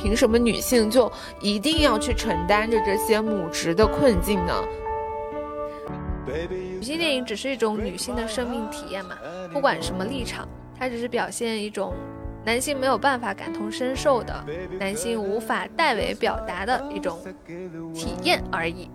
凭什么女性就一定要去承担着这些母职的困境呢？女性电影只是一种女性的生命体验嘛，不管什么立场，它只是表现一种男性没有办法感同身受的，男性无法代为表达的一种体验而已。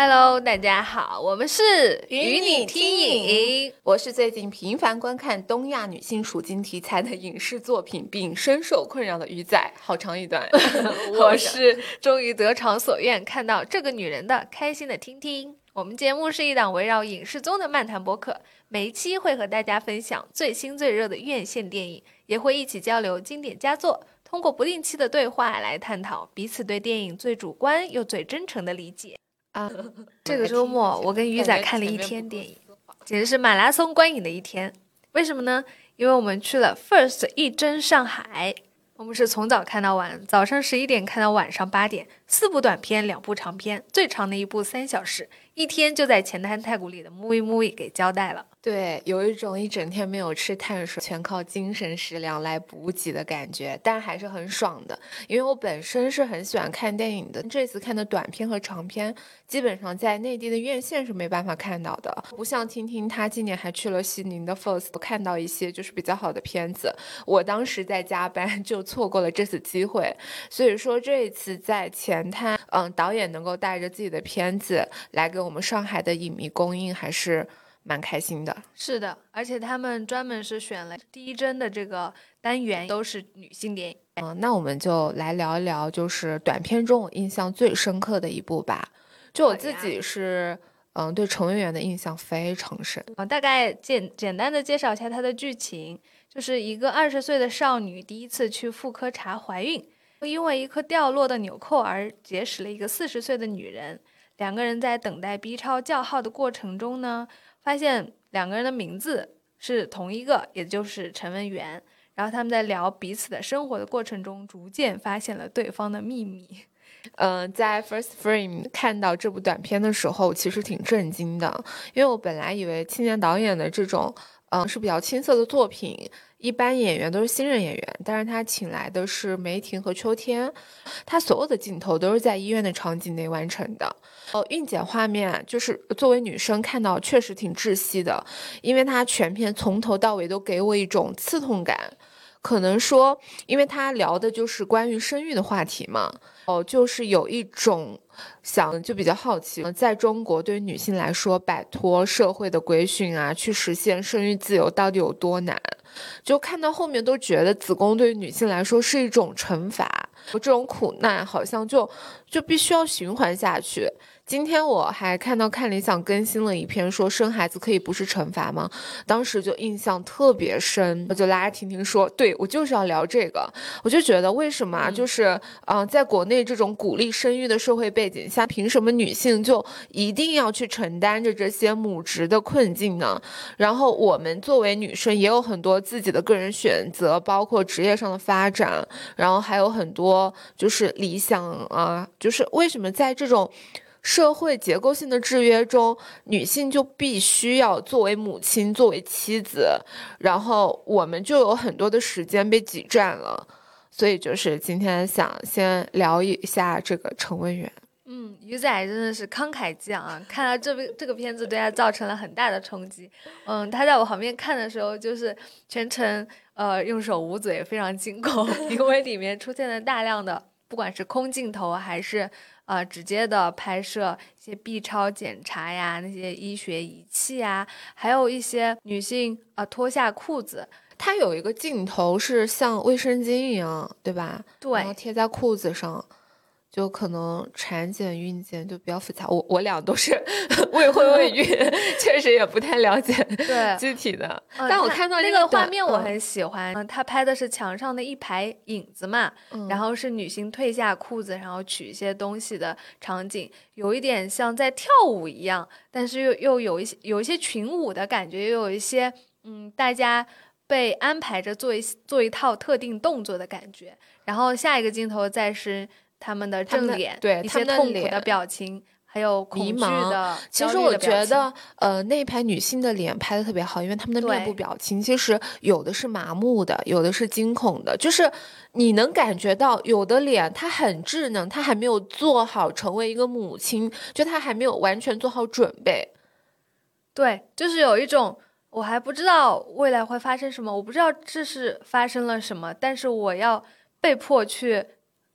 Hello，大家好，我们是与你听影，我是最近频繁观看东亚女性处境题材的影视作品并深受困扰的鱼仔，好长一段。我是终于得偿所愿看到这个女人的开心的听听。我们节目是一档围绕影视综的漫谈博客，每一期会和大家分享最新最热的院线电影，也会一起交流经典佳作，通过不定期的对话来探讨彼此对电影最主观又最真诚的理解。啊，这个周末我跟鱼仔看了一天电影，简直是马拉松观影的一天。为什么呢？因为我们去了 First 一真上海，我们是从早看到晚，早上十一点看到晚上八点，四部短片，两部长片，最长的一部三小时，一天就在前滩太古里的 Movie Movie 给交代了。对，有一种一整天没有吃碳水，全靠精神食粮来补给的感觉，但还是很爽的。因为我本身是很喜欢看电影的，这次看的短片和长片，基本上在内地的院线是没办法看到的。不像听听他今年还去了西宁的 First，看到一些就是比较好的片子。我当时在加班，就错过了这次机会。所以说这一次在前滩，嗯，导演能够带着自己的片子来给我们上海的影迷公映，还是。蛮开心的，是的，而且他们专门是选了第一帧的这个单元，都是女性电影。嗯，那我们就来聊一聊，就是短片中我印象最深刻的一部吧。就我自己是，嗯，对陈文媛的印象非常深。啊，大概简简单的介绍一下它的剧情，就是一个二十岁的少女第一次去妇科查怀孕，因为一颗掉落的纽扣而结识了一个四十岁的女人。两个人在等待 B 超叫号的过程中呢。发现两个人的名字是同一个，也就是陈文媛。然后他们在聊彼此的生活的过程中，逐渐发现了对方的秘密。嗯，在 First Frame 看到这部短片的时候，其实挺震惊的，因为我本来以为青年导演的这种，嗯，是比较青涩的作品。一般演员都是新人演员，但是他请来的是梅婷和秋天，他所有的镜头都是在医院的场景内完成的。哦，孕检画面就是作为女生看到确实挺窒息的，因为他全片从头到尾都给我一种刺痛感。可能说，因为他聊的就是关于生育的话题嘛，哦，就是有一种想就比较好奇，在中国对于女性来说，摆脱社会的规训啊，去实现生育自由到底有多难？就看到后面都觉得子宫对于女性来说是一种惩罚，这种苦难好像就就必须要循环下去。今天我还看到看理想更新了一篇，说生孩子可以不是惩罚吗？当时就印象特别深，我就拉着婷婷说，对我就是要聊这个。我就觉得为什么就是嗯，在国内这种鼓励生育的社会背景下，凭什么女性就一定要去承担着这些母职的困境呢？然后我们作为女生也有很多自己的个人选择，包括职业上的发展，然后还有很多就是理想啊，就是为什么在这种。社会结构性的制约中，女性就必须要作为母亲、作为妻子，然后我们就有很多的时间被挤占了。所以就是今天想先聊一下这个陈文媛。嗯，鱼仔真的是慷慨激昂啊！看到这部这个片子对他造成了很大的冲击。嗯，他在我旁边看的时候，就是全程呃用手捂嘴，非常惊恐，因为里面出现了大量的不管是空镜头还是。呃，直接的拍摄一些 B 超检查呀，那些医学仪器啊，还有一些女性啊脱下裤子，它有一个镜头是像卫生巾一样，对吧？对，然后贴在裤子上。就可能产检、孕检就比较复杂，我我俩都是 未婚未孕，确实也不太了解对具体的。但我看到那个画面，我很喜欢。嗯，他拍的是墙上的一排影子嘛，然后是女性褪下裤子，然后取一些东西的场景，有一点像在跳舞一样，但是又又有一些有一些群舞的感觉，又有一些嗯，大家被安排着做一做一套特定动作的感觉。然后下一个镜头再是。他们的正脸，对一些痛苦的表情，还有恐惧迷茫的。其实我觉得，呃，那一排女性的脸拍的特别好，因为她们的面部表情其实有的是麻木的，有的是惊恐的，就是你能感觉到有的脸她很稚嫩，她还没有做好成为一个母亲，就她还没有完全做好准备。对，就是有一种我还不知道未来会发生什么，我不知道这是发生了什么，但是我要被迫去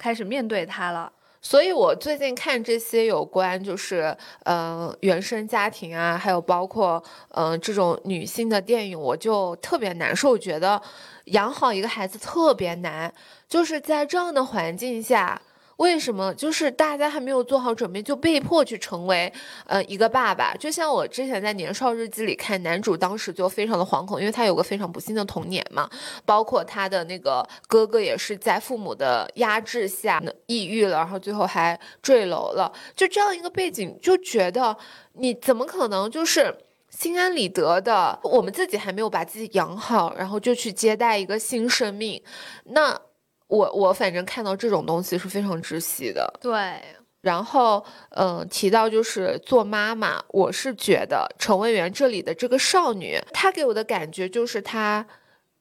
开始面对他了。所以我最近看这些有关就是呃原生家庭啊，还有包括嗯这种女性的电影，我就特别难受，觉得养好一个孩子特别难，就是在这样的环境下。为什么就是大家还没有做好准备，就被迫去成为呃一个爸爸？就像我之前在《年少日记》里看，男主当时就非常的惶恐，因为他有个非常不幸的童年嘛，包括他的那个哥哥也是在父母的压制下抑郁了，然后最后还坠楼了。就这样一个背景，就觉得你怎么可能就是心安理得的？我们自己还没有把自己养好，然后就去接待一个新生命，那我我反正看到这种东西是非常窒息的。对，然后，嗯、提到就是做妈妈，我是觉得陈文媛这里的这个少女，她给我的感觉就是她，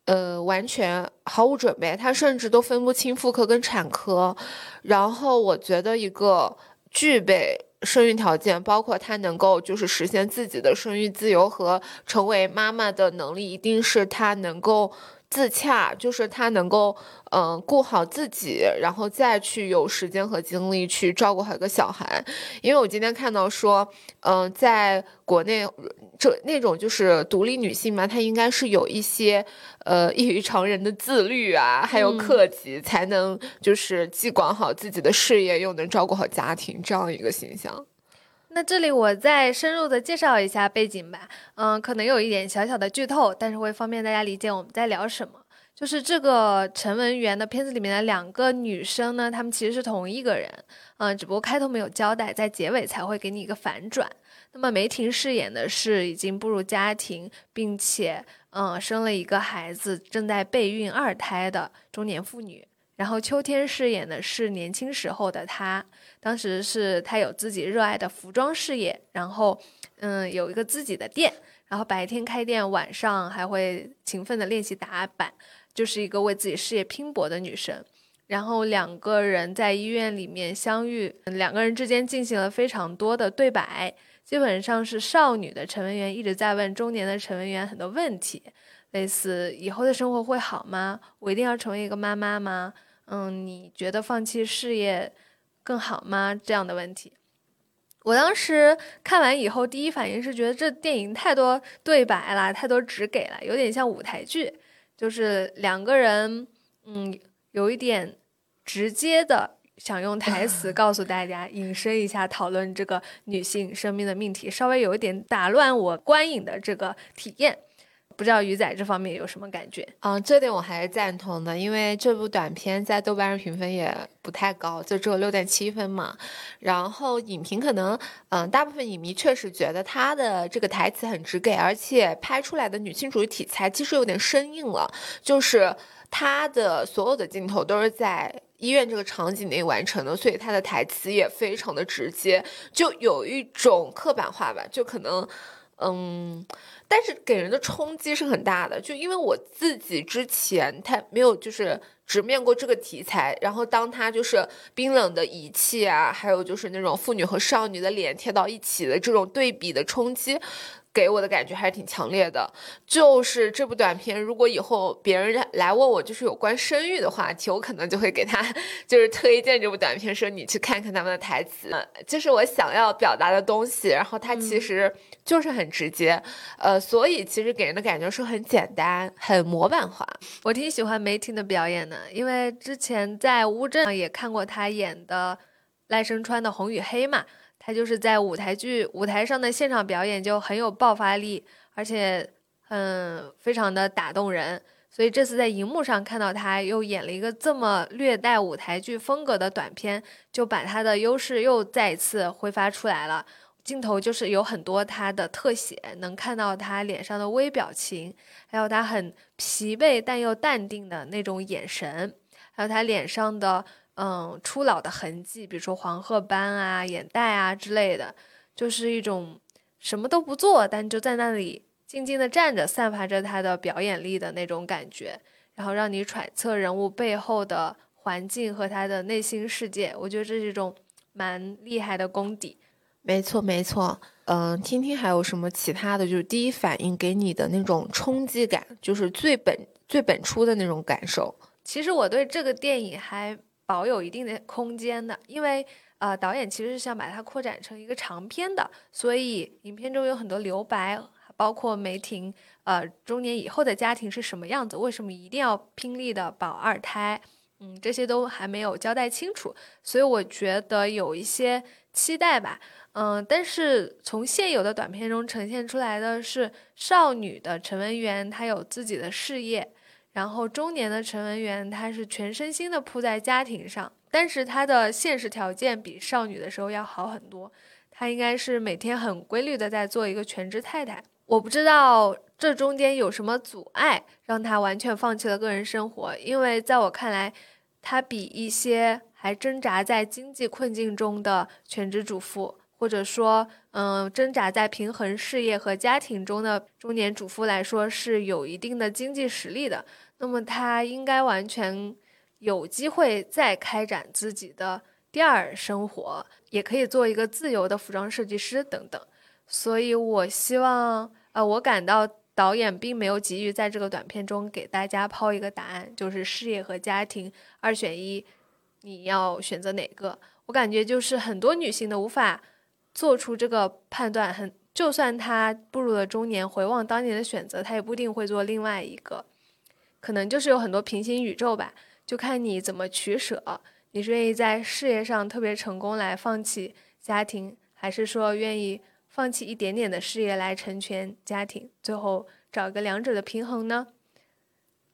呃，完全毫无准备，她甚至都分不清妇科跟产科。然后我觉得一个具备生育条件，包括她能够就是实现自己的生育自由和成为妈妈的能力，一定是她能够。自洽就是她能够，嗯、顾好自己，然后再去有时间和精力去照顾好一个小孩。因为我今天看到说，嗯、在国内这那种就是独立女性嘛，她应该是有一些呃异于常人的自律啊，还有嗯克己，才能就是既管好自己的事业，又能照顾好家庭这样一个形象。那这里我再深入的介绍一下背景吧。嗯，可能有一点小小的剧透，但是会方便大家理解我们在聊什么。就是这个陈文媛的片子里面的两个女生呢，她们其实是同一个人，嗯，只不过开头没有交代，在结尾才会给你一个反转。那么梅婷饰演的是已经步入家庭，并且嗯生了一个孩子，正在备孕二胎的中年妇女。然后秋天饰演的是年轻时候的她，当时是她有自己热爱的服装事业，然后嗯有一个自己的店，然后白天开店，晚上还会勤奋的练习打板，就是一个为自己事业拼搏的女生。然后两个人在医院里面相遇，两个人之间进行了非常多的对白，基本上是少女的陈文媛一直在问中年的陈文媛很多问题，类似以后的生活会好吗？我一定要成为一个妈妈吗？嗯，你觉得放弃事业更好吗？这样的问题。我当时看完以后，第一反应是觉得这电影太多对白了，太多直给了，有点像舞台剧，就是两个人，嗯，有一点直接的想用台词 告诉大家，引申一下讨论这个女性生命的命题，稍微有一点打乱我观影的这个体验。不知道鱼仔这方面有什么感觉？嗯，这点我还是赞同的，因为这部短片在豆瓣上评分也不太高，就只有六点七分嘛。然后影评可能，嗯，大部分影迷确实觉得他的这个台词很直给，而且拍出来的女性主义题材其实有点生硬了，就是他的所有的镜头都是在。医院这个场景内完成的，所以他的台词也非常的直接，就有一种刻板化吧，就可能，嗯，但是给人的冲击是很大的，就因为我自己之前他没有就是直面过这个题材，然后当他就是冰冷的仪器啊，还有就是那种妇女和少女的脸贴到一起的这种对比的冲击。给我的感觉还是挺强烈的，就是这部短片，如果以后别人来问我就是有关生育的话题，我可能就会给他就是推荐这部短片，说你去看看他们的台词，就是我想要表达的东西。然后他其实就是很直接，呃，所以其实给人的感觉是很简单、很模板化。我挺喜欢梅婷的表演的，因为之前在乌镇也看过她演的赖声川的《红与黑》嘛。他就是在舞台剧舞台上的现场表演就很有爆发力，而且嗯非常的打动人。所以这次在荧幕上看到他又演了一个这么略带舞台剧风格的短片，就把他的优势又再一次挥发出来了。镜头就是有很多他的特写，能看到他脸上的微表情，还有他很疲惫但又淡定的那种眼神，还有他脸上的嗯初老的痕迹，比如说黄褐斑啊、眼袋啊之类的，就是一种什么都不做，但就在那里静静的站着，散发着他的表演力的那种感觉，然后让你揣测人物背后的环境和他的内心世界。我觉得这是一种蛮厉害的功底。没错，没错。嗯，听听还有什么其他的就是第一反应给你的那种冲击感，就是最本最本初的那种感受。其实我对这个电影还保有一定的空间的，因为呃，导演其实是想把它扩展成一个长篇的，所以影片中有很多留白，包括梅婷呃中年以后的家庭是什么样子，为什么一定要拼力的保二胎，嗯，这些都还没有交代清楚，所以我觉得有一些期待吧。嗯，但是从现有的短片中呈现出来的是少女的陈文媛，她有自己的事业；然后中年的陈文媛，她是全身心的扑在家庭上，但是她的现实条件比少女的时候要好很多。她应该是每天很规律的在做一个全职太太。我不知道这中间有什么阻碍，让她完全放弃了个人生活，因为在我看来，她比一些还挣扎在经济困境中的全职主妇。或者说，嗯，挣扎在平衡事业和家庭中的中年主妇来说，是有一定的经济实力的。那么，她应该完全有机会再开展自己的第二生活，也可以做一个自由的服装设计师等等。所以，我希望，呃，我感到导演并没有急于在这个短片中给大家抛一个答案，就是事业和家庭二选一，你要选择哪个？我感觉就是很多女性的无法。做出这个判断，很就算他步入了中年，回望当年的选择，他也不一定会做另外一个，可能就是有很多平行宇宙吧，就看你怎么取舍。你是愿意在事业上特别成功来放弃家庭，还是说愿意放弃一点点的事业来成全家庭，最后找一个两者的平衡呢？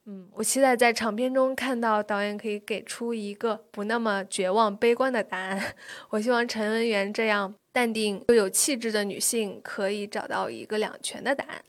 嗯，我期待在长片中看到导演可以给出一个不那么绝望、悲观的答案。我希望陈文媛这样淡定又有气质的女性可以找到一个两全的答案。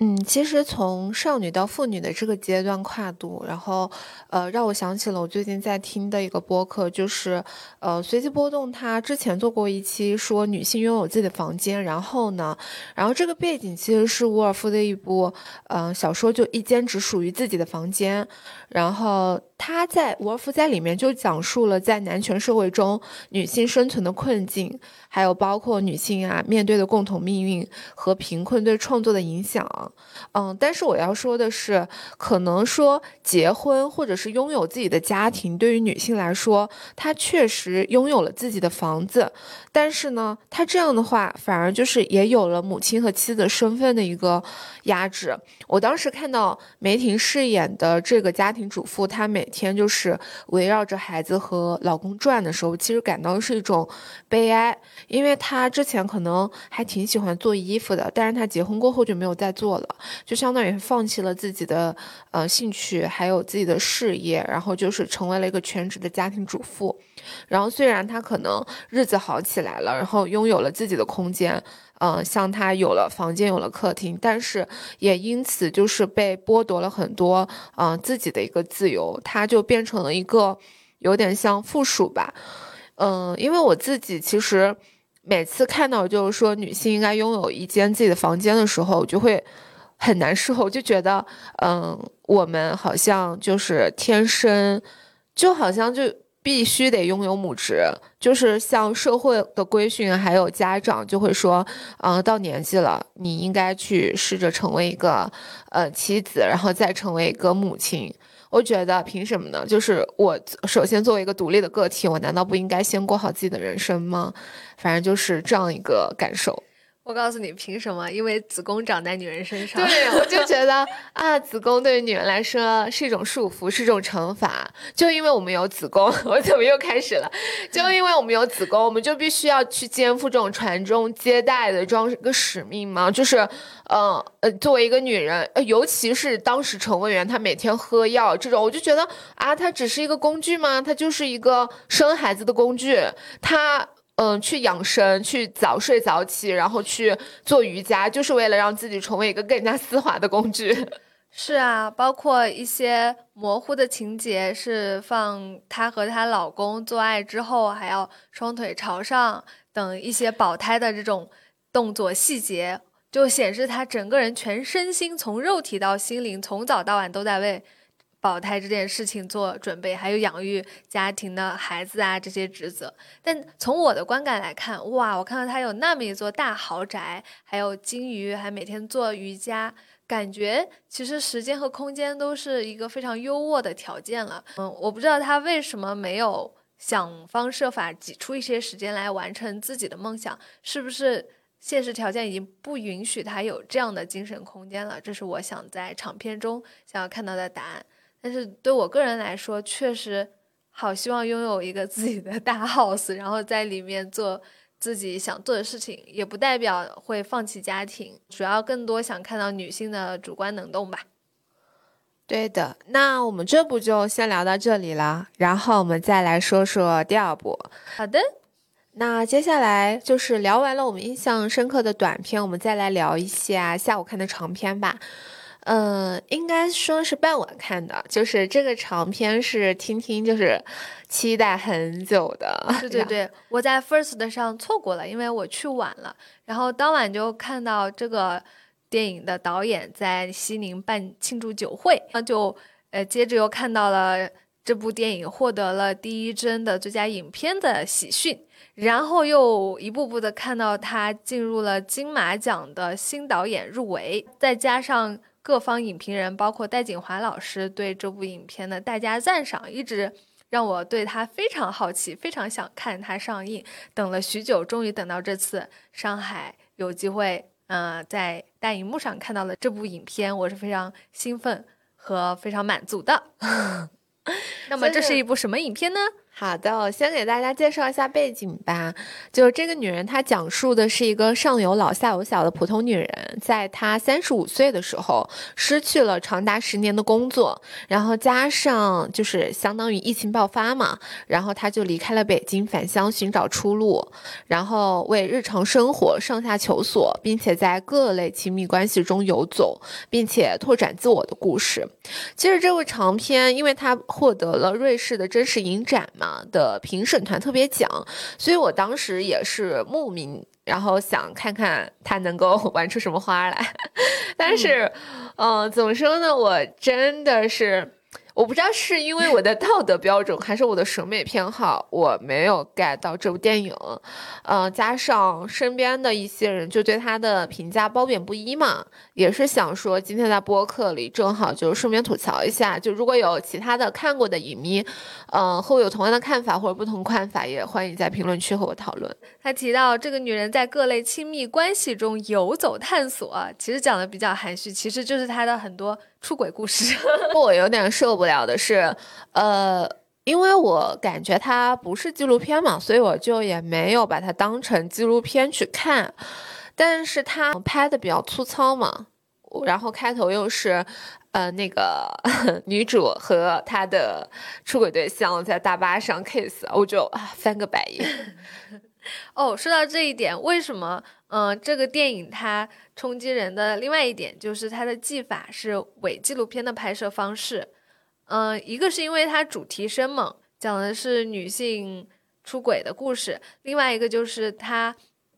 嗯，其实从少女到妇女的这个阶段跨度，然后，呃，让我想起了我最近在听的一个播客，就是，呃，随机波动，他之前做过一期说女性拥有自己的房间，然后呢，然后这个背景其实是伍尔夫的一部，呃，小说，就一间只属于自己的房间，然后。他在伍尔夫在里面就讲述了在男权社会中女性生存的困境，还有包括女性啊面对的共同命运和贫困对创作的影响。嗯，但是我要说的是，可能说结婚或者是拥有自己的家庭，对于女性来说，她确实拥有了自己的房子，但是呢，她这样的话反而就是也有了母亲和妻子身份的一个压制。我当时看到梅婷饰演的这个家庭主妇，她每天就是围绕着孩子和老公转的时候，其实感到是一种悲哀，因为她之前可能还挺喜欢做衣服的，但是她结婚过后就没有再做了，就相当于放弃了自己的呃兴趣，还有自己的事业，然后就是成为了一个全职的家庭主妇。然后虽然她可能日子好起来了，然后拥有了自己的空间。嗯，像他有了房间，有了客厅，但是也因此就是被剥夺了很多，嗯，自己的一个自由，他就变成了一个有点像附属吧，嗯，因为我自己其实每次看到就是说女性应该拥有一间自己的房间的时候，我就会很难受，就觉得，嗯，我们好像就是天生，就好像就。必须得拥有母职，就是像社会的规训，还有家长就会说，嗯，到年纪了，你应该去试着成为一个呃妻子，然后再成为一个母亲。我觉得凭什么呢？就是我首先作为一个独立的个体，我难道不应该先过好自己的人生吗？反正就是这样一个感受。我告诉你，凭什么？因为子宫长在女人身上。对，我就觉得啊，子宫对于女人来说是一种束缚，是一种惩罚。就因为我们有子宫，我怎么又开始了？就因为我们有子宫，我们就必须要去肩负这种传宗接代的这样一个使命吗？就是，嗯呃，作为一个女人，尤其是当时乘务员她每天喝药这种，我就觉得啊，她只是一个工具吗？她就是一个生孩子的工具，她。嗯，去养生，去早睡早起，然后去做瑜伽，就是为了让自己成为一个更加丝滑的工具。是啊，包括一些模糊的情节是放她和她老公做爱之后还要双腿朝上等一些保胎的这种动作细节，就显示她整个人全身心从肉体到心灵从早到晚都在为保胎这件事情做准备，还有养育家庭的孩子啊这些职责。但从我的观感来看，哇，我看到他有那么一座大豪宅，还有金鱼，还每天做瑜伽。感觉其实时间和空间都是一个非常优渥的条件了。嗯，我不知道他为什么没有想方设法挤出一些时间来完成自己的梦想，是不是现实条件已经不允许他有这样的精神空间了？这是我想在长片中想要看到的答案。但是对我个人来说，确实好希望拥有一个自己的大 house，然后在里面做。自己想做的事情，也不代表会放弃家庭，主要更多想看到女性的主观能动吧。对的，那我们这部就先聊到这里了，然后我们再来说说第二部。好的，那接下来就是聊完了我们印象深刻的短片，我们再来聊一下下午看的长片吧。嗯，应该说是傍晚看的，就是这个长片是听听就是期待很久的。对对对，我在 First 上错过了，因为我去晚了。然后当晚就看到这个电影的导演在西宁办庆祝酒会，那就呃接着又看到了这部电影获得了第一帧的最佳影片的喜讯，然后又一步步的看到他进入了金马奖的新导演入围，再加上。各方影评人，包括戴锦华老师对这部影片的大加赞赏，一直让我对他非常好奇，非常想看它上映。等了许久，终于等到这次上海有机会，嗯，在大荧幕上看到了这部影片，我是非常兴奋和非常满足的。那么，这是一部什么影片呢？好的，我先给大家介绍一下背景吧。就是这个女人，她讲述的是一个上有老下有小的普通女人，在她三十五岁的时候，失去了长达十年的工作，然后加上就是相当于疫情爆发嘛，然后她就离开了北京，返乡寻找出路，然后为日常生活上下求索，并且在各类亲密关系中游走，并且拓展自我的故事。其实这部长片，因为它获得了瑞士的真实影展嘛。的评审团特别奖，所以我当时也是慕名，然后想看看他能够玩出什么花来。但是，嗯，怎么说呢？我真的是。我不知道是因为我的道德标准，还是我的审美偏好，我没有 get 到这部电影。嗯，加上身边的一些人就对他的评价褒贬不一嘛，也是想说今天在播客里正好就顺便吐槽一下。就如果有其他的看过的影迷，嗯，和我有同样的看法或者不同看法，也欢迎在评论区和我讨论。他提到这个女人在各类亲密关系中游走探索，其实讲的比较含蓄，其实就是他的很多。出轨故事，我有点受不了的是，呃，因为我感觉它不是纪录片嘛，所以我就也没有把它当成纪录片去看。但是它拍的比较粗糙嘛，然后开头又是，呃，那个 女主和她的出轨对象在大巴上 kiss，我就啊翻个白眼。哦，说到这一点，为什么？嗯，这个电影它冲击人的另外一点就是它的技法是伪纪录片的拍摄方式。嗯，一个是因为它主题生猛，讲的是女性出轨的故事；另外一个就是它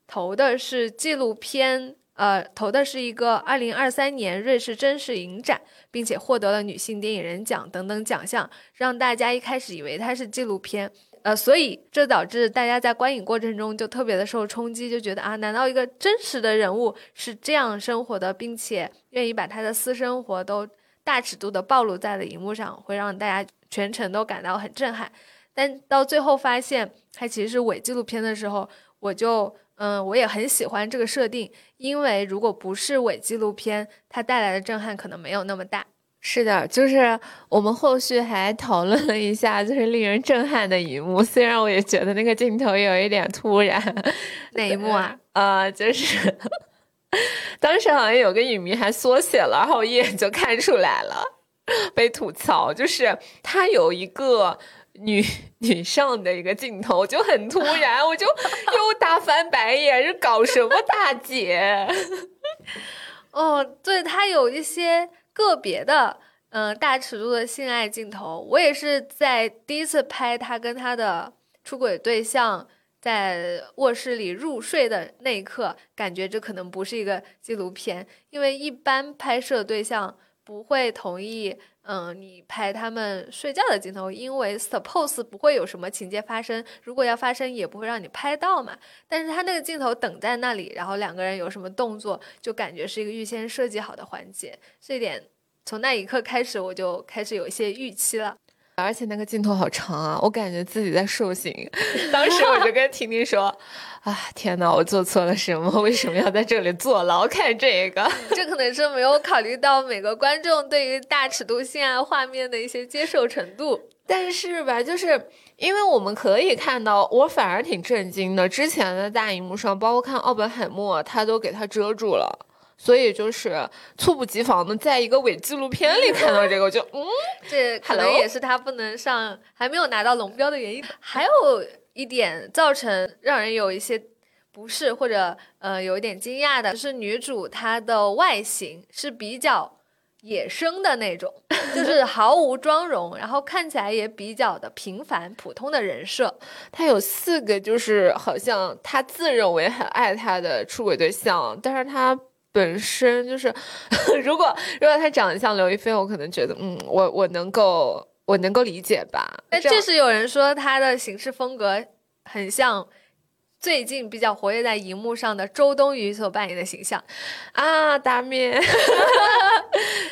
投的是纪录片，呃，投的是一个二零二三年瑞士真实影展，并且获得了女性电影人奖等等奖项，让大家一开始以为它是纪录片。呃，所以这导致大家在观影过程中就特别的受冲击，就觉得啊，难道一个真实的人物是这样生活的，并且愿意把他的私生活都大尺度的暴露在了荧幕上，会让大家全程都感到很震撼？但到最后发现它其实是伪纪录片的时候，我就嗯，我也很喜欢这个设定，因为如果不是伪纪录片，它带来的震撼可能没有那么大。是的，就是我们后续还讨论了一下，就是令人震撼的一幕。虽然我也觉得那个镜头有一点突然，哪一幕啊？呃，就是当时好像有个影迷还缩写了，然后我一眼就看出来了，被吐槽。就是他有一个女女上的一个镜头就很突然，我就 又大翻白眼，是搞什么大姐？哦，对他有一些。个别的嗯大尺度的性爱镜头，我也是在第一次拍他跟他的出轨对象在卧室里入睡的那一刻，感觉这可能不是一个纪录片，因为一般拍摄对象不会同意。嗯，你拍他们睡觉的镜头，因为 suppose 不会有什么情节发生，如果要发生也不会让你拍到嘛。但是他那个镜头等在那里，然后两个人有什么动作，就感觉是一个预先设计好的环节。这点从那一刻开始，我就开始有一些预期了。而且那个镜头好长啊，我感觉自己在受刑。当时我就跟婷婷说：“啊，天哪，我做错了什么？为什么要在这里坐牢看这个？”这可能是没有考虑到每个观众对于大尺度性爱画面的一些接受程度。但是吧，就是因为我们可以看到，我反而挺震惊的。之前的大荧幕上，包括看奥本海默，他都给他遮住了。所以就是猝不及防的，在一个伪纪录片里看到这个，我就嗯，这可能也是他不能上，还没有拿到龙标的原因。还有一点造成让人有一些不适或者呃有一点惊讶的是，女主她的外形是比较野生的那种，就是 毫无妆容，然后看起来也比较的平凡普通的人设。她有四个，就是好像她自认为很爱她的出轨对象，但是她。本身就是，如果如果他长得像刘亦菲，我可能觉得，嗯，我我能够我能够理解吧。但确实有人说他的行事风格很像。最近比较活跃在荧幕上的周冬雨所扮演的形象啊，大面。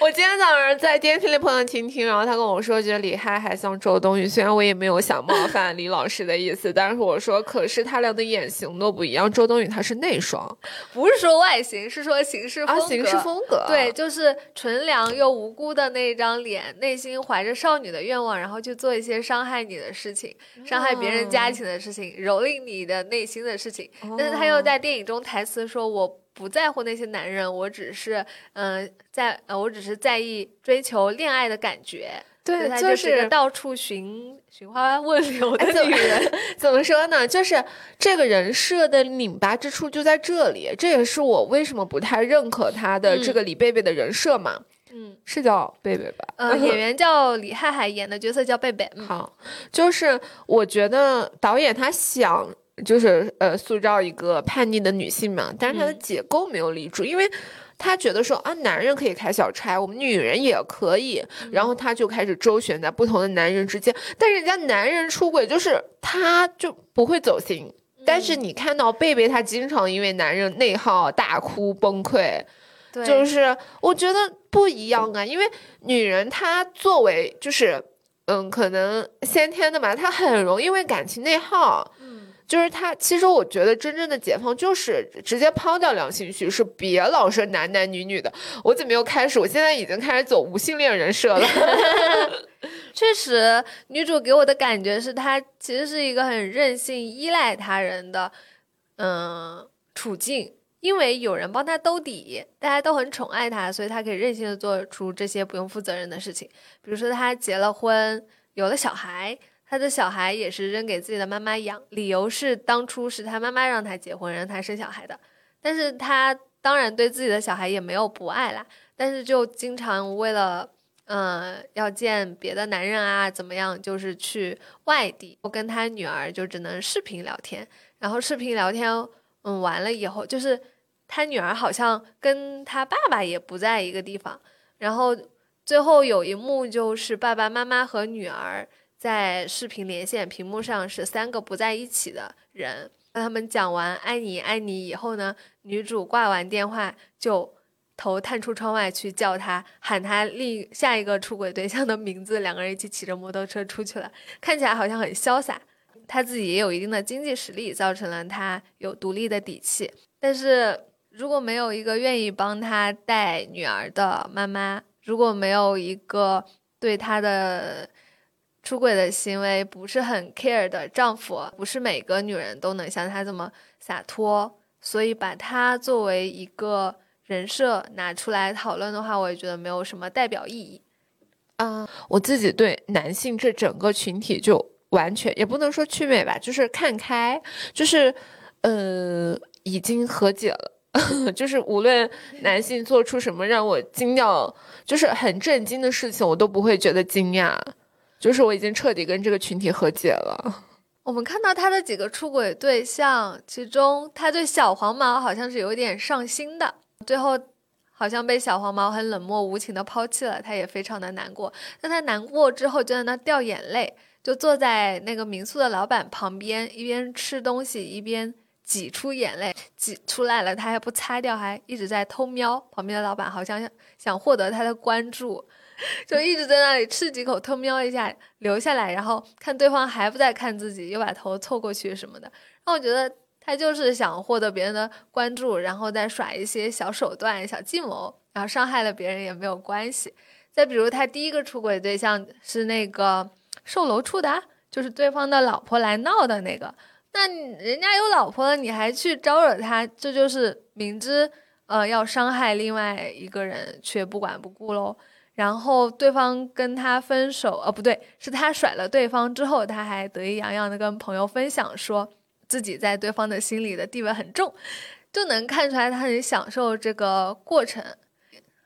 我今天早上在电梯里碰到婷婷，然后她跟我说，觉得李嗨还像周冬雨。虽然我也没有想冒犯李老师的意思，但是我说，可是他俩的眼型都不一样。周冬雨她是内双，不是说外形，是说形式风格。形式风格，对，就是纯良又无辜的那一张脸，内心怀着少女的愿望，然后去做一些伤害你的事情，伤害别人家庭的事情，蹂躏你的内心。的事情，但是他又在电影中台词说：“我不在乎那些男人，我只是，嗯，在，呃，我只是在意追求恋爱的感觉。”对，他就是到处寻寻花问柳的女人。怎么说呢？就是这个人设的拧巴之处就在这里，这也是我为什么不太认可他的这个李贝贝的人设嘛。嗯，是叫贝贝吧？呃，演员叫李海海，演的角色叫贝贝。好，就是我觉得导演他想。就是呃，塑造一个叛逆的女性嘛，但是她的结构没有立住，因为她觉得说啊，男人可以开小差，我们女人也可以，然后她就开始周旋在不同的男人之间，但人家男人出轨就是他就不会走心，但是你看到贝贝，她经常因为男人内耗大哭崩溃，就是我觉得不一样啊，因为女人她作为就是嗯，可能先天的嘛，她很容易因为感情内耗。就是他，其实我觉得真正的解放就是直接抛掉良性叙事，别老是男男女女的。我怎么又开始？我现在已经开始走无性恋人设了。确实，女主给我的感觉是她其实是一个很任性、依赖他人的嗯处境，因为有人帮她兜底，大家都很宠爱她，所以她可以任性的做出这些不用负责任的事情。比如说，她结了婚，有了小孩。他的小孩也是扔给自己的妈妈养，理由是当初是他妈妈让他结婚，让他生小孩的。但是他当然对自己的小孩也没有不爱啦，但是就经常为了，嗯，要见别的男人啊，怎么样，就是去外地。我跟他女儿就只能视频聊天，然后视频聊天，嗯，完了以后，就是他女儿好像跟他爸爸也不在一个地方，然后最后有一幕就是爸爸妈妈和女儿。在视频连线屏幕上是三个不在一起的人。当他们讲完“爱你爱你”以后呢，女主挂完电话就头探出窗外去叫他，喊他另下一个出轨对象的名字。两个人一起骑着摩托车出去了，看起来好像很潇洒。他自己也有一定的经济实力，造成了他有独立的底气。但是如果没有一个愿意帮他带女儿的妈妈，如果没有一个对他的出轨的行为不是很 care 的丈夫，不是每个女人都能像他这么洒脱，所以把他作为一个人设拿出来讨论的话，我也觉得没有什么代表意义。啊，我自己对男性这整个群体就完全也不能说祛美吧，就是看开，就是呃，已经和解了。就是无论男性做出什么让我惊讶，就是很震惊的事情，我都不会觉得惊讶。就是我已经彻底跟这个群体和解了。我们看到他的几个出轨对象，其中他对小黄毛好像是有点上心的，最后好像被小黄毛很冷漠无情的抛弃了，他也非常的难过。但他难过之后就在那掉眼泪，就坐在那个民宿的老板旁边，一边吃东西一边挤出眼泪，挤出来了他还不擦掉，还一直在偷瞄旁边的老板，好像想获得他的关注。就一直在那里吃几口，偷瞄一下，留下来，然后看对方还不在看自己，又把头凑过去什么的。然后我觉得他就是想获得别人的关注，然后再耍一些小手段、小计谋，然后伤害了别人也没有关系。再比如他第一个出轨对象是那个售楼处的，就是对方的老婆来闹的那个。那人家有老婆了，你还去招惹他，这就是明知呃要伤害另外一个人，却不管不顾喽。然后对方跟他分手，呃，不对，是他甩了对方之后，他还得意洋洋的跟朋友分享，说自己在对方的心里的地位很重，就能看出来他很享受这个过程。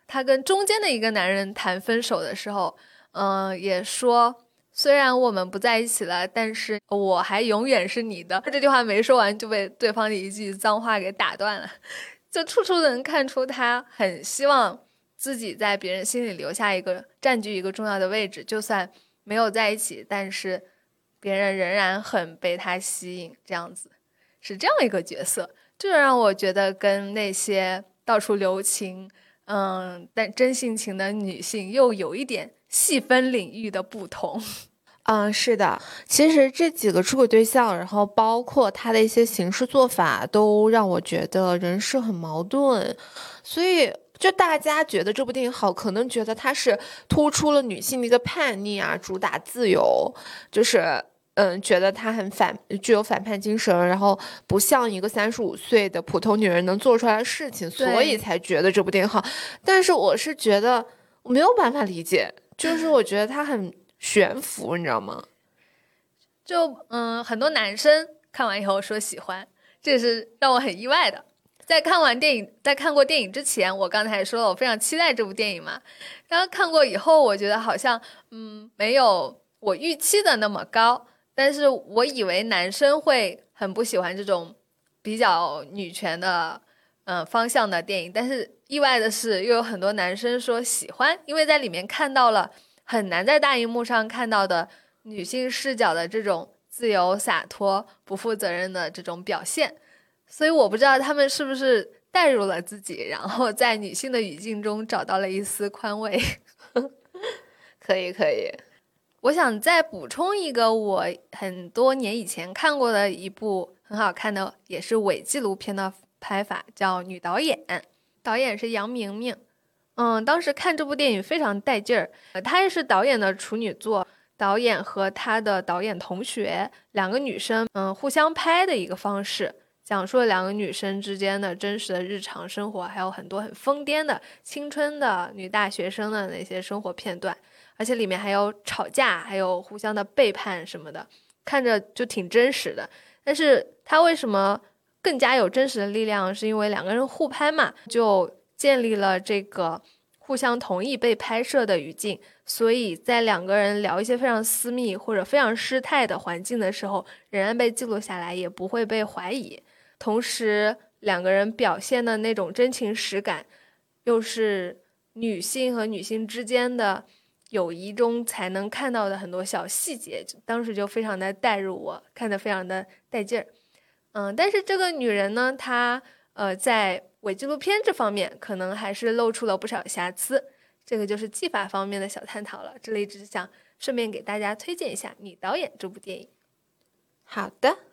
他跟中间的一个男人谈分手的时候，嗯，也说虽然我们不在一起了，但是我还永远是你的。他这句话没说完就被对方的一句脏话给打断了，就处处能看出他很希望。自己在别人心里留下一个占据一个重要的位置，就算没有在一起，但是别人仍然很被他吸引，这样子是这样一个角色，这让我觉得跟那些到处留情，嗯，但真性情的女性又有一点细分领域的不同。嗯，是的，其实这几个出轨对象，然后包括他的一些行事做法，都让我觉得人是很矛盾，所以。就大家觉得这部电影好，可能觉得它是突出了女性的一个叛逆啊，主打自由，就是嗯，觉得她很反，具有反叛精神，然后不像一个三十五岁的普通女人能做出来的事情，所以才觉得这部电影好。但是我是觉得我没有办法理解，就是我觉得它很悬浮，你知道吗？就嗯，很多男生看完以后说喜欢，这是让我很意外的。在看完电影，在看过电影之前，我刚才说了我非常期待这部电影嘛。然后看过以后，我觉得好像嗯没有我预期的那么高。但是我以为男生会很不喜欢这种比较女权的嗯方向的电影，但是意外的是又有很多男生说喜欢，因为在里面看到了很难在大荧幕上看到的女性视角的这种自由洒脱、不负责任的这种表现。所以我不知道他们是不是代入了自己，然后在女性的语境中找到了一丝宽慰。可以，可以。我想再补充一个我很多年以前看过的一部很好看的，也是伪纪录片的拍法，叫《女导演》，导演是杨明明。嗯，当时看这部电影非常带劲儿。她也是导演的处女作，导演和他的导演同学两个女生，嗯，互相拍的一个方式。讲述了两个女生之间的真实的日常生活，还有很多很疯癫的青春的女大学生的那些生活片段，而且里面还有吵架，还有互相的背叛什么的，看着就挺真实的。但是它为什么更加有真实的力量？是因为两个人互拍嘛，就建立了这个互相同意被拍摄的语境，所以在两个人聊一些非常私密或者非常失态的环境的时候，仍然被记录下来，也不会被怀疑。同时，两个人表现的那种真情实感，又是女性和女性之间的友谊中才能看到的很多小细节，当时就非常的带入我，看得非常的带劲儿。嗯，但是这个女人呢，她呃在伪纪录片这方面可能还是露出了不少瑕疵，这个就是技法方面的小探讨了。这里只是想顺便给大家推荐一下《女导演》这部电影。好的。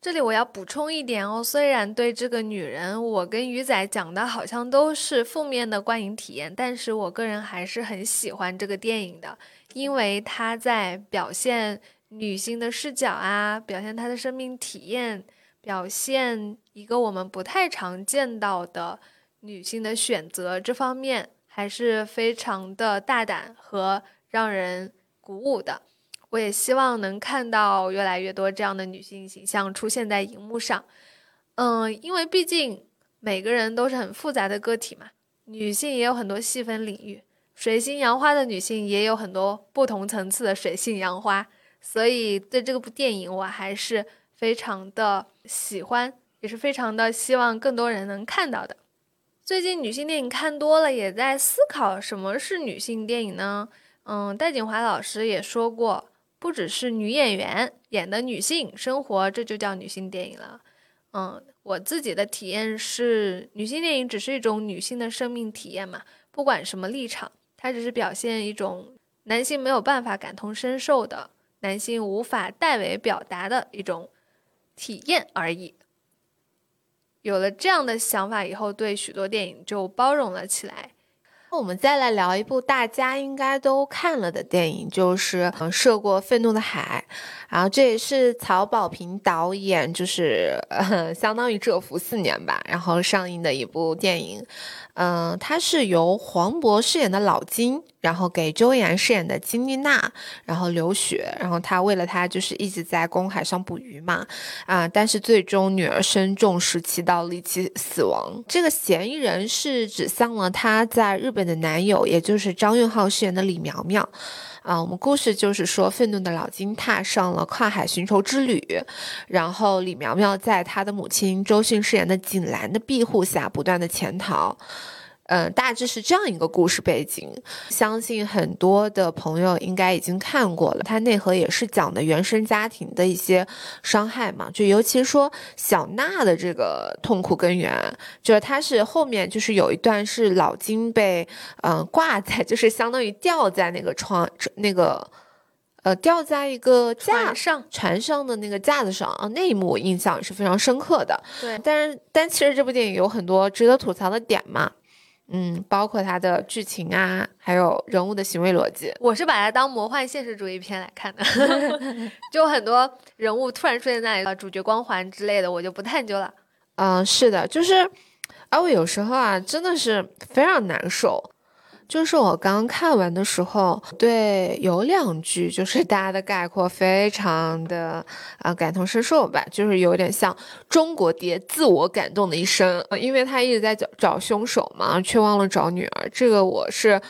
这里我要补充一点哦，虽然对这个女人，我跟鱼仔讲的好像都是负面的观影体验，但是我个人还是很喜欢这个电影的，因为她在表现女性的视角啊，表现她的生命体验，表现一个我们不太常见到的女性的选择这方面，还是非常的大胆和让人鼓舞的。我也希望能看到越来越多这样的女性形象出现在荧幕上，嗯，因为毕竟每个人都是很复杂的个体嘛，女性也有很多细分领域，水性杨花的女性也有很多不同层次的水性杨花，所以对这部电影我还是非常的喜欢，也是非常的希望更多人能看到的。最近女性电影看多了，也在思考什么是女性电影呢？嗯，戴锦华老师也说过，不只是女演员演的女性生活，这就叫女性电影了。嗯，我自己的体验是，女性电影只是一种女性的生命体验嘛，不管什么立场，它只是表现一种男性没有办法感同身受的，男性无法代为表达的一种体验而已。有了这样的想法以后，对许多电影就包容了起来。我们再来聊一部大家应该都看了的电影，就是《嗯涉过愤怒的海》，然后这也是曹保平导演，就是呃相当于蛰伏四年吧，然后上映的一部电影。嗯，他是由黄渤饰演的老金，然后给周岩饰演的金丽娜，然后流血，然后他为了他就是一直在公海上捕鱼嘛，啊，但是最终女儿身中十七刀，离奇死亡。这个嫌疑人是指向了他在日本的男友，也就是张允浩饰演的李苗苗。啊，我们故事就是说，愤怒的老金踏上了跨海寻仇之旅，然后李苗苗在他的母亲周迅饰演的锦兰的庇护下，不断的潜逃。嗯，大致是这样一个故事背景，相信很多的朋友应该已经看过了。它内核也是讲的原生家庭的一些伤害嘛，就尤其说小娜的这个痛苦根源，就是她是后面就是有一段是老金被嗯挂在，就是相当于吊在那个窗那个呃吊在一个架上船上的那个架子上啊，那一幕我印象是非常深刻的。对，但是但其实这部电影有很多值得吐槽的点嘛。嗯，包括它的剧情啊，还有人物的行为逻辑，我是把它当魔幻现实主义片来看的，就很多人物突然出现在那里，主角光环之类的，我就不探究了。嗯，是的，就是，啊我有时候啊，真的是非常难受。就是我刚看完的时候，对有两句就是大家的概括非常的啊感同身受吧，就是有点像中国爹自我感动的一生，因为他一直在找找凶手嘛，却忘了找女儿。这个我是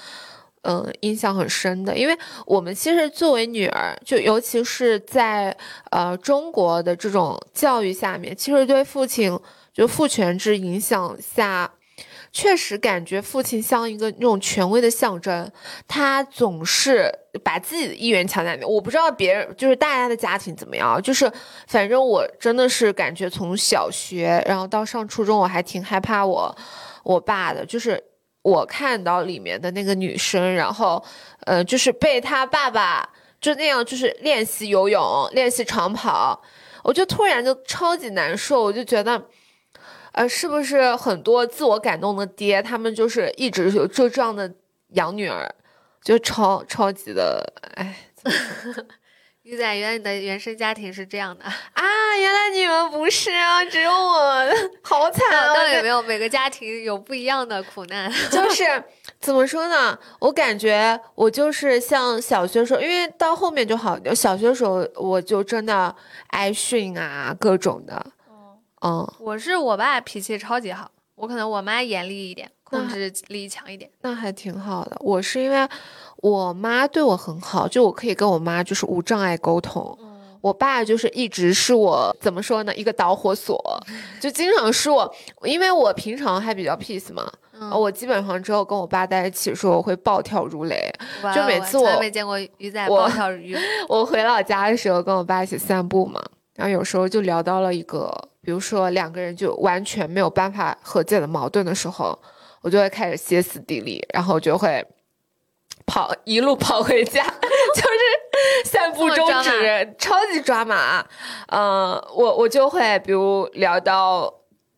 嗯印象很深的，因为我们其实作为女儿，就尤其是在呃中国的这种教育下面，其实对父亲就父权制影响下。确实感觉父亲像一个那种权威的象征，他总是把自己的意愿强加我不知道别人就是大家的家庭怎么样，就是反正我真的是感觉从小学然后到上初中，我还挺害怕我我爸的，就是我看到里面的那个女生，然后呃，就是被他爸爸就那样就是练习游泳、练习长跑，我就突然就超级难受，我就觉得。呃，是不是很多自我感动的爹，他们就是一直有就这样的养女儿，就超超级的，哎，鱼仔，原来你的原生家庭是这样的啊？原来你们不是啊，只有我，好惨啊！到底有没有每个家庭有不一样的苦难？就是怎么说呢？我感觉我就是像小学时候，因为到后面就好，小学时候我就真的挨训啊，各种的。嗯，我是我爸脾气超级好，我可能我妈严厉一点，控制力强一点，那还挺好的。我是因为我妈对我很好，就我可以跟我妈就是无障碍沟通。我爸就是一直是我怎么说呢，一个导火索，就经常是我，因为我平常还比较 peace 嘛，我基本上只有跟我爸在一起的时候，我会暴跳如雷，就每次我没见过鱼仔 暴跳如雷。我回老家的时候，跟我爸一起散步嘛，然后有时候就聊到了一个。比如说两个人就完全没有办法和解的矛盾的时候，我就会开始歇斯底里，然后就会跑一路跑回家，就是散步终止，超级抓马。嗯，我我就会比如聊到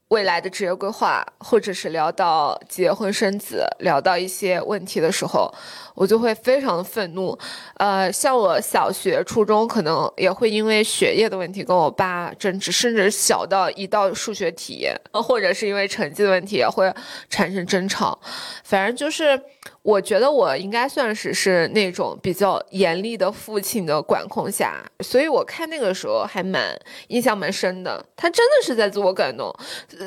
未来的职业规划，或者是聊到结婚生子，聊到一些问题的时候。我就会非常的愤怒，呃，像我小学、初中可能也会因为学业的问题跟我爸争执，甚至小到一道数学题，或者是因为成绩的问题也会产生争吵。反正就是，我觉得我应该算是是那种比较严厉的父亲的管控下，所以我看那个时候还蛮印象蛮深的。他真的是在自我感动，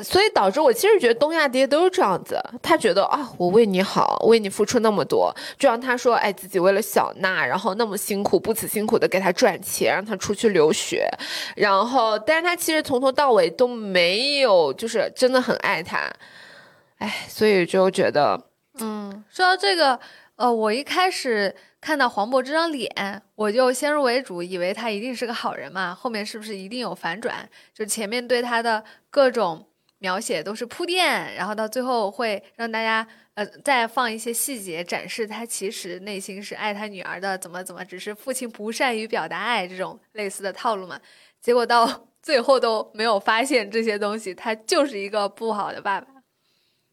所以导致我其实觉得东亚爹都是这样子，他觉得啊，我为你好，为你付出那么多，就让他说，哎，自己为了小娜，然后那么辛苦，不辞辛苦的给他赚钱，让他出去留学，然后，但是他其实从头到尾都没有，就是真的很爱他，哎，所以就觉得，嗯，说到这个，呃，我一开始。看到黄渤这张脸，我就先入为主，以为他一定是个好人嘛。后面是不是一定有反转？就前面对他的各种描写都是铺垫，然后到最后会让大家呃再放一些细节展示他其实内心是爱他女儿的，怎么怎么，只是父亲不善于表达爱这种类似的套路嘛。结果到 最后都没有发现这些东西，他就是一个不好的爸爸。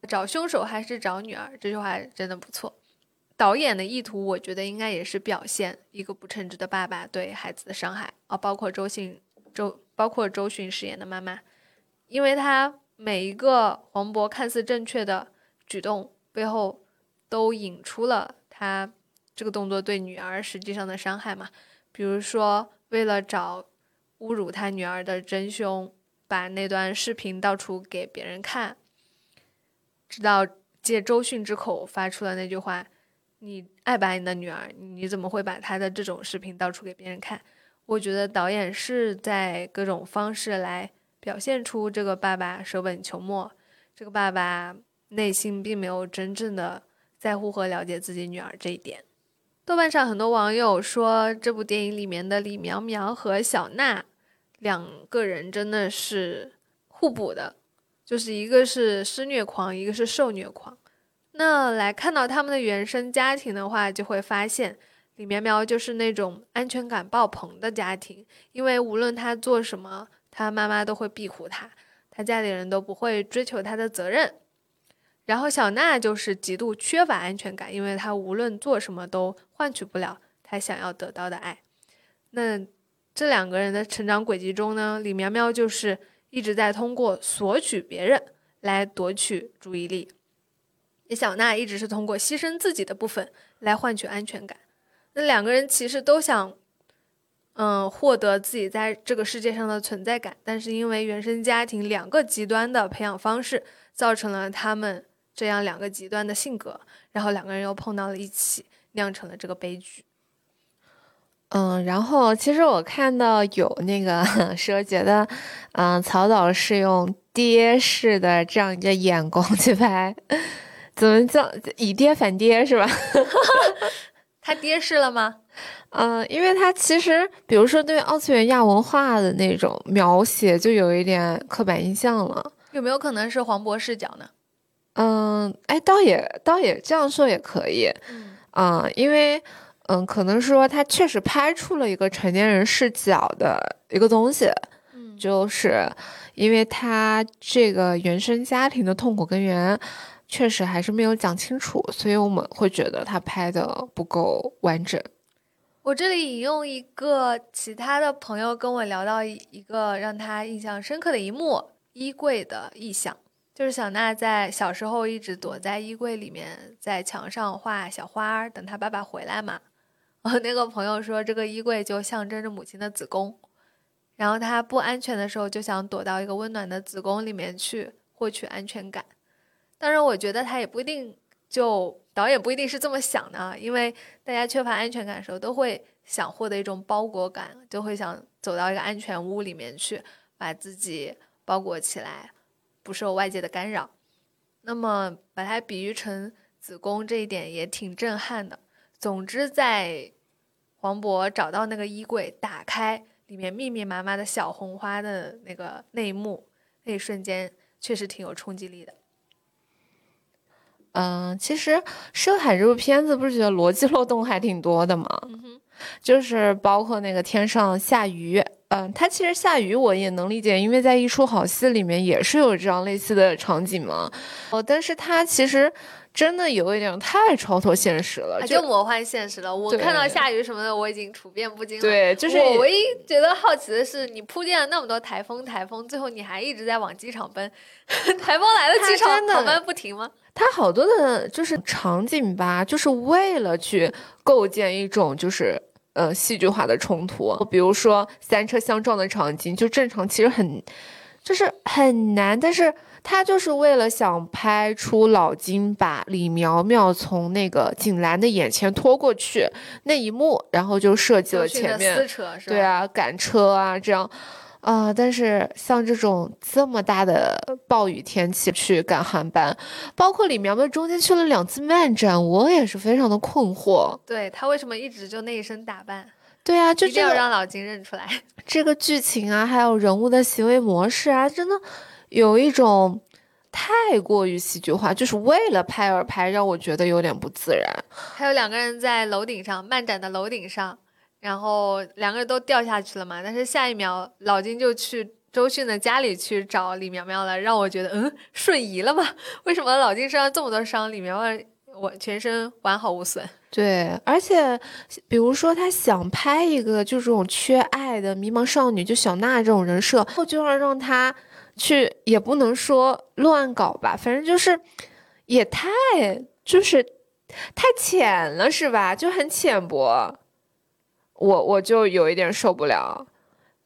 找凶手还是找女儿？这句话真的不错。导演的意图，我觉得应该也是表现一个不称职的爸爸对孩子的伤害啊，包括周迅周，包括周迅饰演的妈妈，因为他每一个黄渤看似正确的举动背后，都引出了他这个动作对女儿实际上的伤害嘛。比如说，为了找侮辱他女儿的真凶，把那段视频到处给别人看，直到借周迅之口发出了那句话。你爱不爱你的女儿？你怎么会把她的这种视频到处给别人看？我觉得导演是在各种方式来表现出这个爸爸舍本求末，这个爸爸内心并没有真正的在乎和了解自己女儿这一点。豆瓣上很多网友说，这部电影里面的李苗苗和小娜两个人真的是互补的，就是一个是施虐狂，一个是受虐狂。那来看到他们的原生家庭的话，就会发现李苗苗就是那种安全感爆棚的家庭，因为无论他做什么，他妈妈都会庇护他，他家里人都不会追求他的责任。然后小娜就是极度缺乏安全感，因为她无论做什么都换取不了她想要得到的爱。那这两个人的成长轨迹中呢，李苗苗就是一直在通过索取别人来夺取注意力。小娜一直是通过牺牲自己的部分来换取安全感，那两个人其实都想，嗯，获得自己在这个世界上的存在感，但是因为原生家庭两个极端的培养方式，造成了他们这样两个极端的性格，然后两个人又碰到了一起，酿成了这个悲剧。嗯，然后其实我看到有那个 说觉得，嗯，曹导是用爹式的这样一个眼光去拍。怎么叫以爹反爹是吧？他爹式了吗？嗯，因为他其实，比如说对二次元亚文化的那种描写，就有一点刻板印象了。有没有可能是黄渤视角呢？嗯，哎，倒也倒也这样说也可以。嗯，因为嗯，可能说他确实拍出了一个成年人视角的一个东西。嗯，就是因为他这个原生家庭的痛苦根源。确实还是没有讲清楚，所以我们会觉得他拍的不够完整。我这里引用一个其他的朋友跟我聊到一个让他印象深刻的一幕：衣柜的意象，就是小娜在小时候一直躲在衣柜里面，在墙上画小花，等她爸爸回来嘛。我那个朋友说，这个衣柜就象征着母亲的子宫，然后她不安全的时候就想躲到一个温暖的子宫里面去获取安全感。当然，我觉得她也不一定，就导演不一定是这么想的，因为大家缺乏安全感的时候，都会想获得一种包裹感，就会想走到一个安全屋里面去，把自己包裹起来，不受外界的干扰。那么，把它比喻成子宫这一点也挺震撼的。总之，在黄渤找到那个衣柜，打开里面密密麻麻的小红花的那个那一幕，那一瞬间确实挺有冲击力的。嗯，其实《深海》这部片子不是觉得逻辑漏洞还挺多的吗？就是包括那个天上下雨，嗯，它其实下雨我也能理解，因为在一出好戏里面也是有这样类似的场景嘛。哦，但是它其实。真的有一点太超脱现实了，就魔幻现实了。我看到下雨什么的，我已经处变不惊了。对，就是我唯一觉得好奇的是，你铺垫了那么多台风，台风最后你还一直在往机场奔，台风来了，机场航班不停吗？它好多的就是场景吧，就是为了去构建一种就是呃戏剧化的冲突，比如说三车相撞的场景，就正常其实很就是很难，但是。他就是为了想拍出老金把李苗苗从那个景兰的眼前拖过去那一幕，然后就设计了前面撕扯是吧？对啊，赶车啊这样。啊！但是像这种这么大的暴雨天气去赶航班，包括李苗苗中间去了两次漫展，我也是非常的困惑。对他为什么一直就那一身打扮？对啊，就这样让老金认出来。这个剧情啊，还有人物的行为模式啊，真的有一种太过于戏剧化，就是为了拍而拍，让我觉得有点不自然。还有两个人在楼顶上，漫展的楼顶上。然后两个人都掉下去了嘛，但是下一秒老金就去周迅的家里去找李苗苗了，让我觉得嗯瞬移了吗？为什么老金身上这么多伤，李苗苗我全身完好无损？对，而且比如说他想拍一个就这种缺爱的迷茫少女，就小娜这种人设，后就要让他去，也不能说乱搞吧，反正就是也太就是太浅了，是吧？就很浅薄。我我就有一点受不了，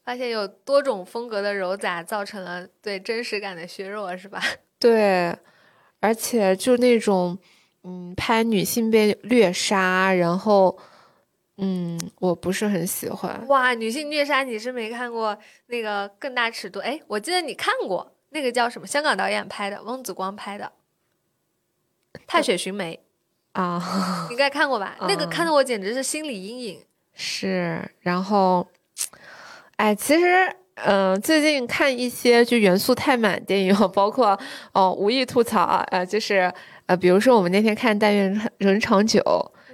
发现有多种风格的柔杂造成了对真实感的削弱，是吧？对，而且就那种，嗯，拍女性被虐杀，然后，嗯，我不是很喜欢。哇，女性虐杀你是没看过那个更大尺度？哎，我记得你看过那个叫什么？香港导演拍的，翁子光拍的《踏雪寻梅》啊，应该看过吧？那个看的我简直是心理阴影。是，然后，哎，其实，嗯，最近看一些就元素太满电影，包括哦，无意吐槽啊，呃，就是呃，比如说我们那天看《但愿人长久》，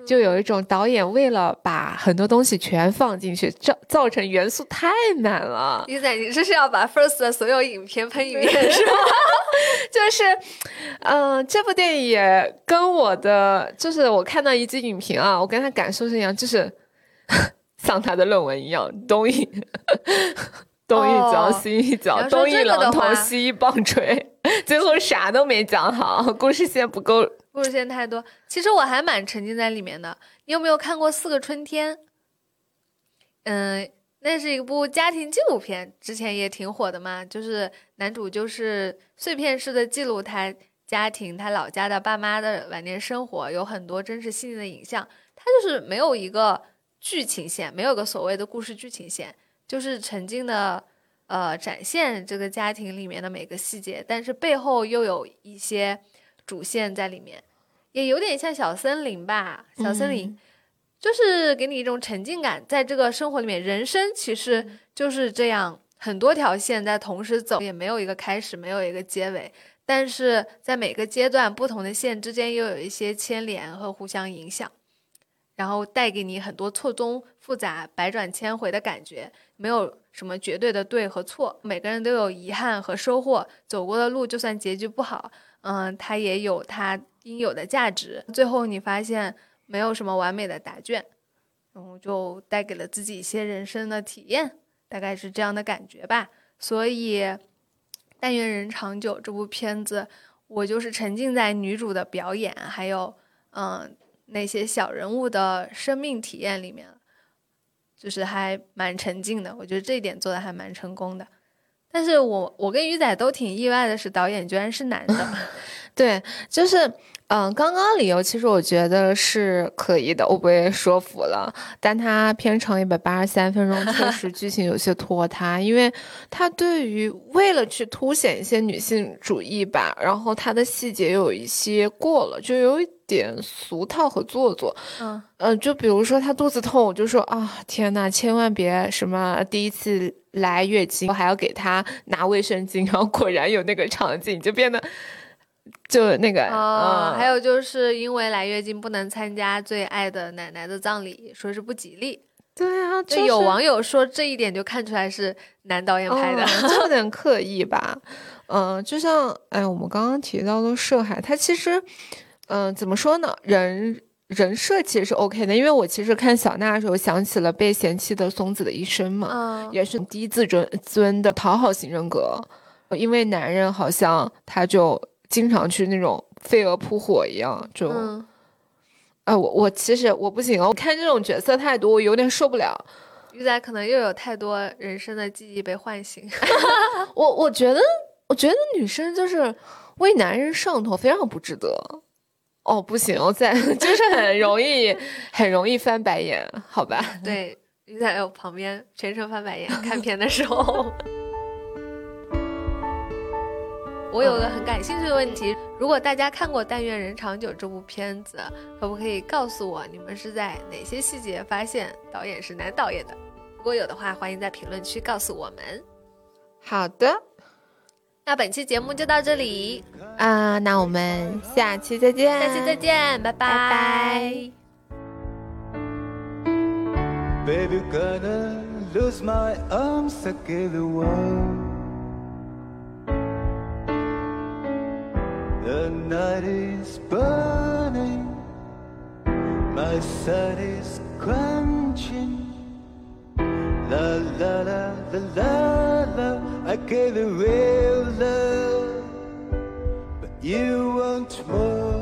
就有一种导演为了把很多东西全放进去，造造成元素太满了。李仔，你这是要把 First 的所有影片喷一遍是吗？就是，嗯，这部电影也跟我的，就是我看到一集影评啊，我跟他感受是一样，就是。像他的论文一样，东一 东一脚西一脚，东一榔头西一棒槌，最后啥都没讲好，故事线不够，故事线太多。其实我还蛮沉浸在里面的。你有没有看过《四个春天》？嗯，那是一部家庭纪录片，之前也挺火的嘛。就是男主就是碎片式的记录他家庭、他老家的爸妈的晚年生活，有很多真实细腻的影像。他就是没有一个。剧情线没有个所谓的故事剧情线，就是沉浸的，呃，展现这个家庭里面的每个细节，但是背后又有一些主线在里面，也有点像小森林吧。小森林就是给你一种沉浸感，在这个生活里面，人生其实就是这样，很多条线在同时走，也没有一个开始，没有一个结尾，但是在每个阶段，不同的线之间又有一些牵连和互相影响。然后带给你很多错综复杂、百转千回的感觉，没有什么绝对的对和错，每个人都有遗憾和收获。走过的路，就算结局不好，嗯，它也有它应有的价值。最后你发现没有什么完美的答卷，然后就带给了自己一些人生的体验，大概是这样的感觉吧。所以，但愿人长久这部片子，我就是沉浸在女主的表演，还有嗯。那些小人物的生命体验里面，就是还蛮沉静的。我觉得这一点做的还蛮成功的。但是我我跟鱼仔都挺意外的，是导演居然是男的。对，就是嗯，刚刚理由其实我觉得是可以的，我被说服了。但他片长一百八十三分钟，确实剧情有些拖沓，因为他对于为了去凸显一些女性主义吧，然后他的细节有一些过了，就有一。点俗套和做作，嗯嗯，就比如说她肚子痛，我就说啊，天呐，千万别什么第一次来月经，我还要给她拿卫生巾，然后果然有那个场景，就变得就那个啊，还有就是因为来月经不能参加最爱的奶奶的葬礼，说是不吉利。对啊，就有网友说这一点就看出来是男导演拍的，有点刻意吧。嗯，就像哎，我们刚刚提到的涉海，他其实。嗯，怎么说呢？人人设其实是 OK 的，因为我其实看小娜的时候想起了被嫌弃的松子的一生嘛，也是低自尊尊的讨好型人格，因为男人好像他就经常去那种飞蛾扑火一样，就，哎，我我其实我不行哦，我看这种角色太多，我有点受不了。鱼仔可能又有太多人生的记忆被唤醒，我我觉得。我觉得女生就是为男人上头非常不值得。哦，不行，在 就是很容易很容易翻白眼，好吧？对，鱼仔在我旁边全程翻白眼看片的时候。我有个很感兴趣的问题：如果大家看过《但愿人长久》这部片子，可不可以告诉我你们是在哪些细节发现导演是男导演的？如果有的话，欢迎在评论区告诉我们。好的，那本期节目就到这里啊，那我们下期再见，下期再见，拜拜。The The night is burning, my sun is quenching. La la la la la la, I gave you real love, but you want more.